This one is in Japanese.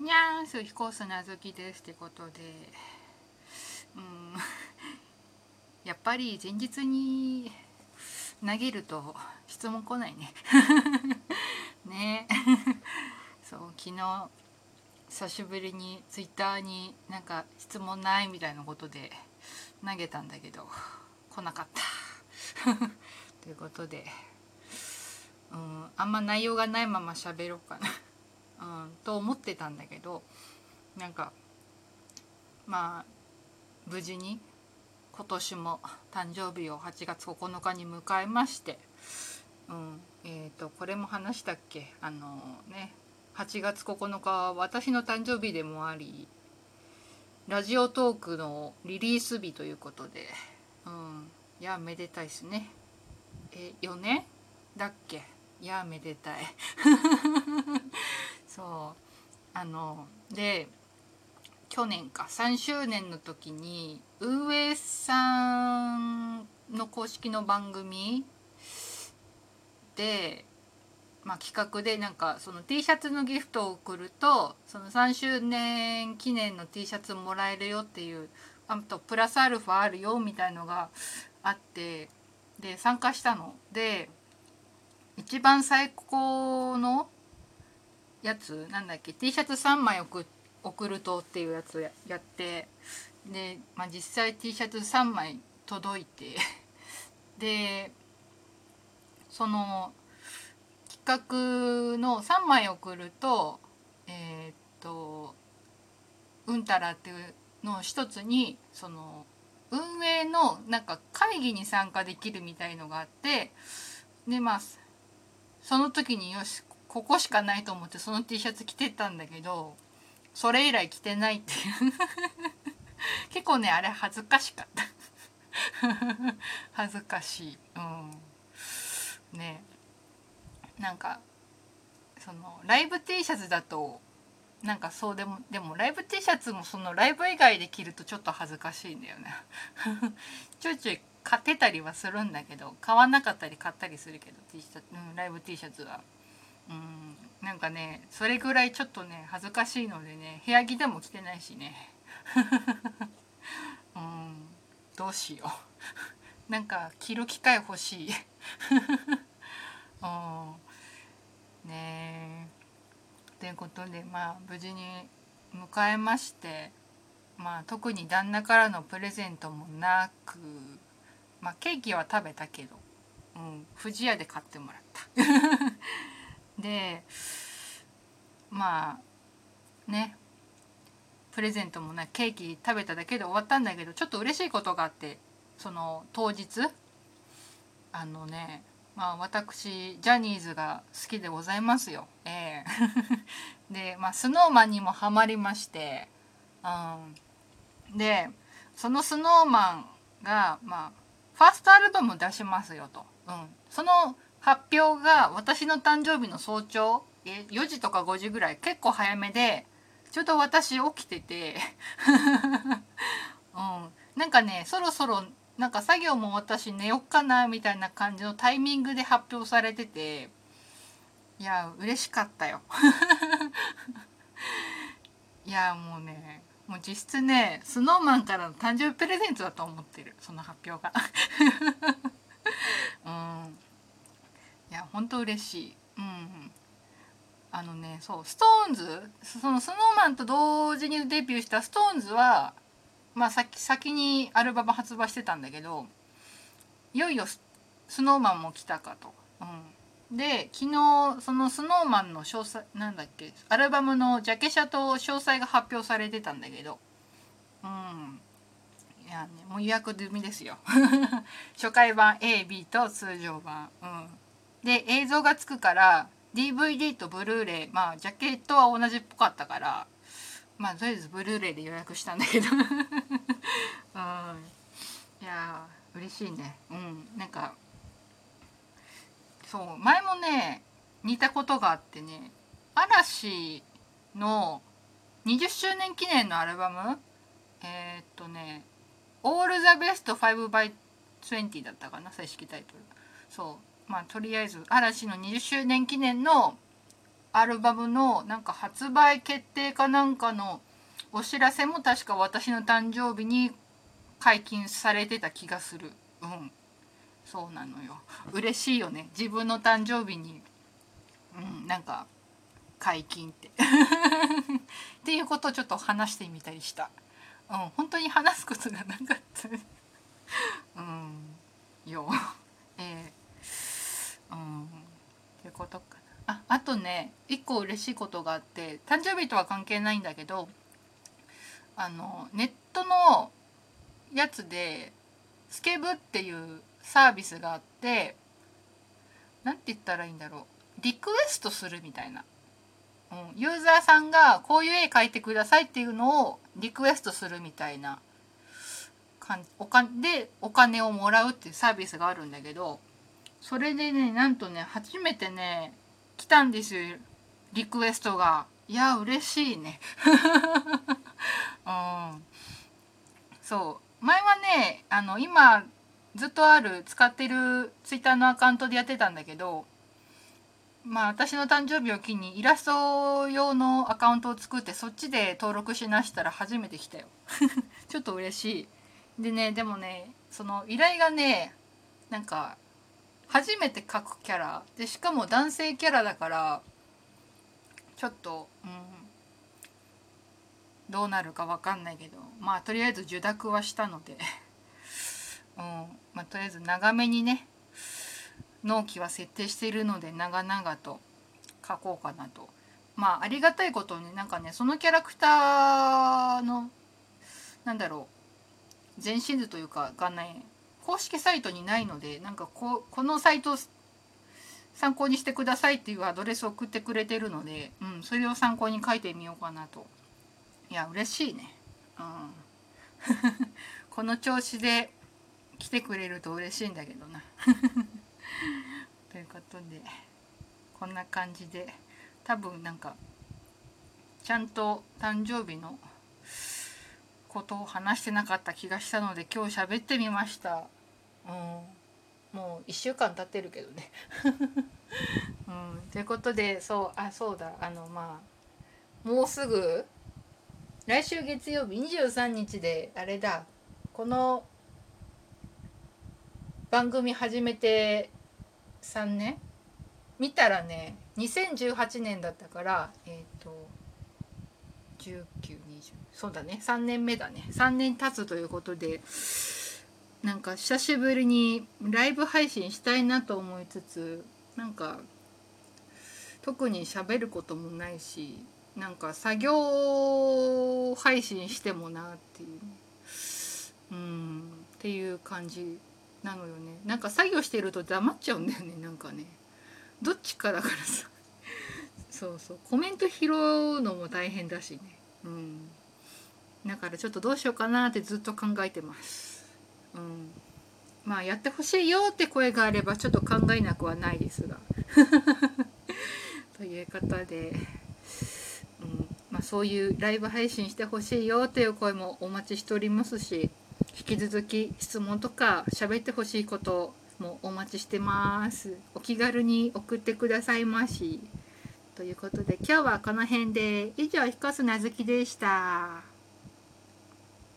にゃーんすひこすなずきですってことで。うん。やっぱり前日に投げると質問来ないね。ね。そう昨日久しぶりにツイッターになんか質問ないみたいなことで投げたんだけど来なかった。ということで。うん。あんま内容がないまま喋ろうかな、うん、と思ってたんだけどなんかまあ無事に今年も誕生日を8月9日に迎えまして、うんえーと、これも話したっけ？あのね8月9日は私の誕生日でもありラジオトークのリリース日ということで、うん、いやめでたいですね。え4年？だっけ？いやめでたい。そう。あので去年か3周年の時に運営さんの公式の番組で、まあ、企画でなんかその T シャツのギフトを送るとその3周年記念の T シャツもらえるよっていうあとプラスアルファあるよみたいのがあってで参加したの。で一番最高のやつなんだっけ T シャツ3枚送送るとっていうやつややってで、まあ、実際 T シャツ3枚届いて でその企画の3枚送るとえー、っとうんたらっていうのを一つにその運営のなんか会議に参加できるみたいのがあってでまあその時によしここしかないと思ってその T シャツ着てたんだけどそれ以来着てないっていう。結構ねあれ恥ずかしかった。恥ずかしい。うん。ね。なんかそのライブ T シャツだとなんかそうでもでもライブ T シャツもそのライブ以外で着るとちょっと恥ずかしいんだよね。ちょいちょい買ってたりはするんだけど買わなかったり買ったりするけど T シャツ、うん、ライブ T シャツは。うん。なんかねそれぐらいちょっとね恥ずかしいのでね部屋着でも着てないしね。うん。どうしよう。なんか着る機会欲しい。うん。ねということでまあ無事に迎えましてまあ特に旦那からのプレゼントもなくまあケーキは食べたけど、うん、不二家で買ってもらった。でまあねプレゼントもなケーキ食べただけで終わったんだけどちょっと嬉しいことがあってその当日あのねまあ私ジャニーズが好きでございますよ。えー、でまあ snowman にもハマりまして、うん、でその snowman がまあファーストアルバム出しますよと、うん、その発表が私の誕生日の早朝え4時とか5時ぐらい結構早めでちょうど私起きてて うん、なんかねそろそろなんか作業も私寝よっかなみたいな感じのタイミングで発表されてていや嬉しかったよ。いやもうねもう実質ね snowman からの誕生日プレゼントだと思ってるその発表が。うん。いやほんと嬉しい。うんあのねそう SixTONES その snowman と同時にデビューした SixTONES はまあ先先にアルバム発売してたんだけどいよいよスノーマンも来たかと。うん、で昨日そのスノーマンの詳細なんだっけアルバムのジャケ写と詳細が発表されてたんだけど。うん。いやねもう予約済みですよ。初回版 AB と通常版。うん。で映像がつくから DVD とブルーレイまあジャケットは同じっぽかったからまあとりあえずブルーレイで予約したんだけど。うん。いや嬉しいね。うん。なんかそう前もね似たことがあってね嵐の20周年記念のアルバムえー、っとね「All the Best 5by20」だったかな正式タイトル。そう。まあとりあえず嵐の20周年記念のアルバムのなんか発売決定かなんかのお知らせも確か私の誕生日に解禁されてた気がする。うん。そうなのよ。嬉しいよね。自分の誕生日に。うんなんか解禁って。っていうことをちょっと話してみたりした。うん本当に話すことがなかった。うん。よえー、うんってことかな。ああとね一個嬉しいことがあって誕生日とは関係ないんだけどあのネットのやつでスケブっていうサービスがあって何て言ったらいいんだろう。リクエストするみたいな、うん、ユーザーさんがこういう絵描いてくださいっていうのをリクエストするみたいなお金でお金をもらうっていうサービスがあるんだけどそれでねなんとね初めてね来たんですよリクエストが。いや嬉しいね。うん。そう。前はねあの今ずっとある使ってるツイッターのアカウントでやってたんだけどまあ私の誕生日を機にイラスト用のアカウントを作ってそっちで登録しなしたら初めて来たよ。ちょっと嬉しい。でねでもねその依頼がねなんか初めて描くキャラでしかも男性キャラだからちょっとうんどうなるか分かんないけどまあとりあえず受諾はしたので うんまあ、とりあえず長めにね納期は設定しているので長々と書こうかなと。まあありがたいことになんかねそのキャラクターのなんだろう全身図というかがね公式サイトにないのでなんかここのサイト参考にしてくださいっていうアドレスを送ってくれてるので、うん、それを参考に書いてみようかなと。いや嬉しいね。うん。この調子で来てくれると嬉しいんだけどな。ということでこんな感じで多分なんかちゃんと誕生日のことを話してなかった気がしたので今日喋ってみました。うん。もう1週間経ってるけどね。うん。ということでそうあそうだ。あのまあもうすぐ来週月曜日23日であれだ。この番組始めて3年？見たらね2018年だったからえっ、ー、と1920そうだね。3年目だね。3年経つということでなんか久しぶりにライブ配信したいなと思いつつなんか特に喋ることもないしなんか作業配信してもなっていううんっていう感じなのよね。なんか作業してると黙っちゃうんだよねなんかね。どっちかだからさ。そうそう。コメント拾うのも大変だしね。うん。だからちょっとどうしようかなってずっと考えてます。うん。まあやってほしいよって声があればちょっと考えなくはないですが。ということで、うん。まあ、そういうライブ配信してほしいよっていう声もお待ちしておりますし引き続き質問とか喋ってほしいこともお待ちしてます。お気軽に送ってくださいまし。ということで今日はこの辺で以上彦砂月でした。